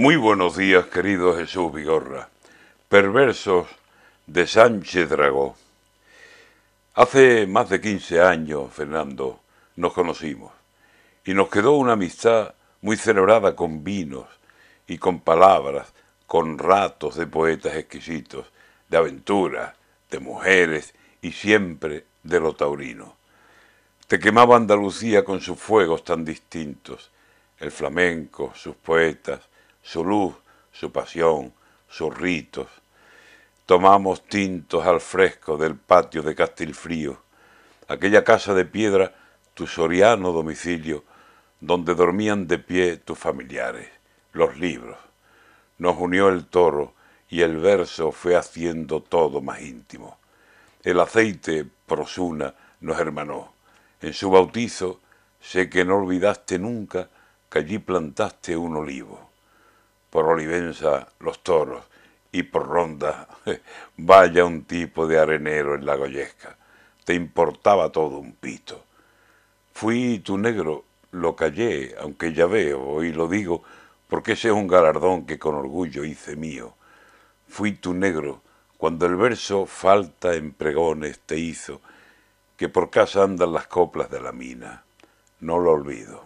Muy buenos días, querido Jesús Vigorra. Perversos de Sánchez Dragó. Hace más de 15 años, Fernando, nos conocimos y nos quedó una amistad muy celebrada con vinos y con palabras, con ratos de poetas exquisitos, de aventuras, de mujeres y siempre de lo taurino. Te quemaba Andalucía con sus fuegos tan distintos, el flamenco, sus poetas, su luz, su pasión, sus ritos. Tomamos tintos al fresco del patio de Castilfrío, aquella casa de piedra, tu soriano domicilio, donde dormían de pie tus familiares, los libros. Nos unió el toro y el verso fue haciendo todo más íntimo. El aceite, prosuna, nos hermanó. En su bautizo sé que no olvidaste nunca que allí plantaste un olivo por Olivenza los toros y por Ronda vaya un tipo de arenero en la Goyesca. Te importaba todo un pito. Fui tu negro, lo callé, aunque ya veo y lo digo, porque ese es un galardón que con orgullo hice mío. Fui tu negro, cuando el verso falta en pregones te hizo, que por casa andan las coplas de la mina. No lo olvido.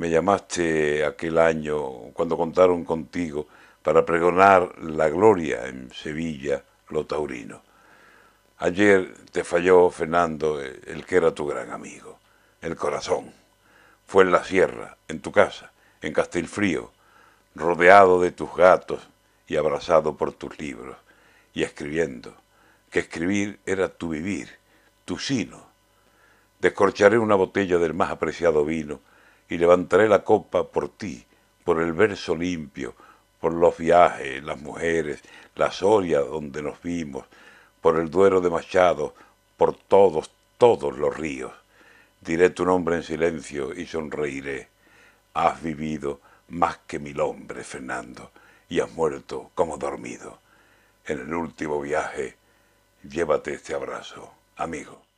Me llamaste aquel año cuando contaron contigo para pregonar la gloria en Sevilla, lo taurino. Ayer te falló, Fernando, el que era tu gran amigo, el corazón. Fue en la sierra, en tu casa, en Castilfrío, rodeado de tus gatos y abrazado por tus libros, y escribiendo, que escribir era tu vivir, tu sino. Descorcharé una botella del más apreciado vino, y levantaré la copa por ti, por el verso limpio, por los viajes, las mujeres, la soria donde nos vimos, por el duero de Machado, por todos, todos los ríos. Diré tu nombre en silencio y sonreiré. Has vivido más que mil hombres, Fernando, y has muerto como dormido. En el último viaje, llévate este abrazo, amigo.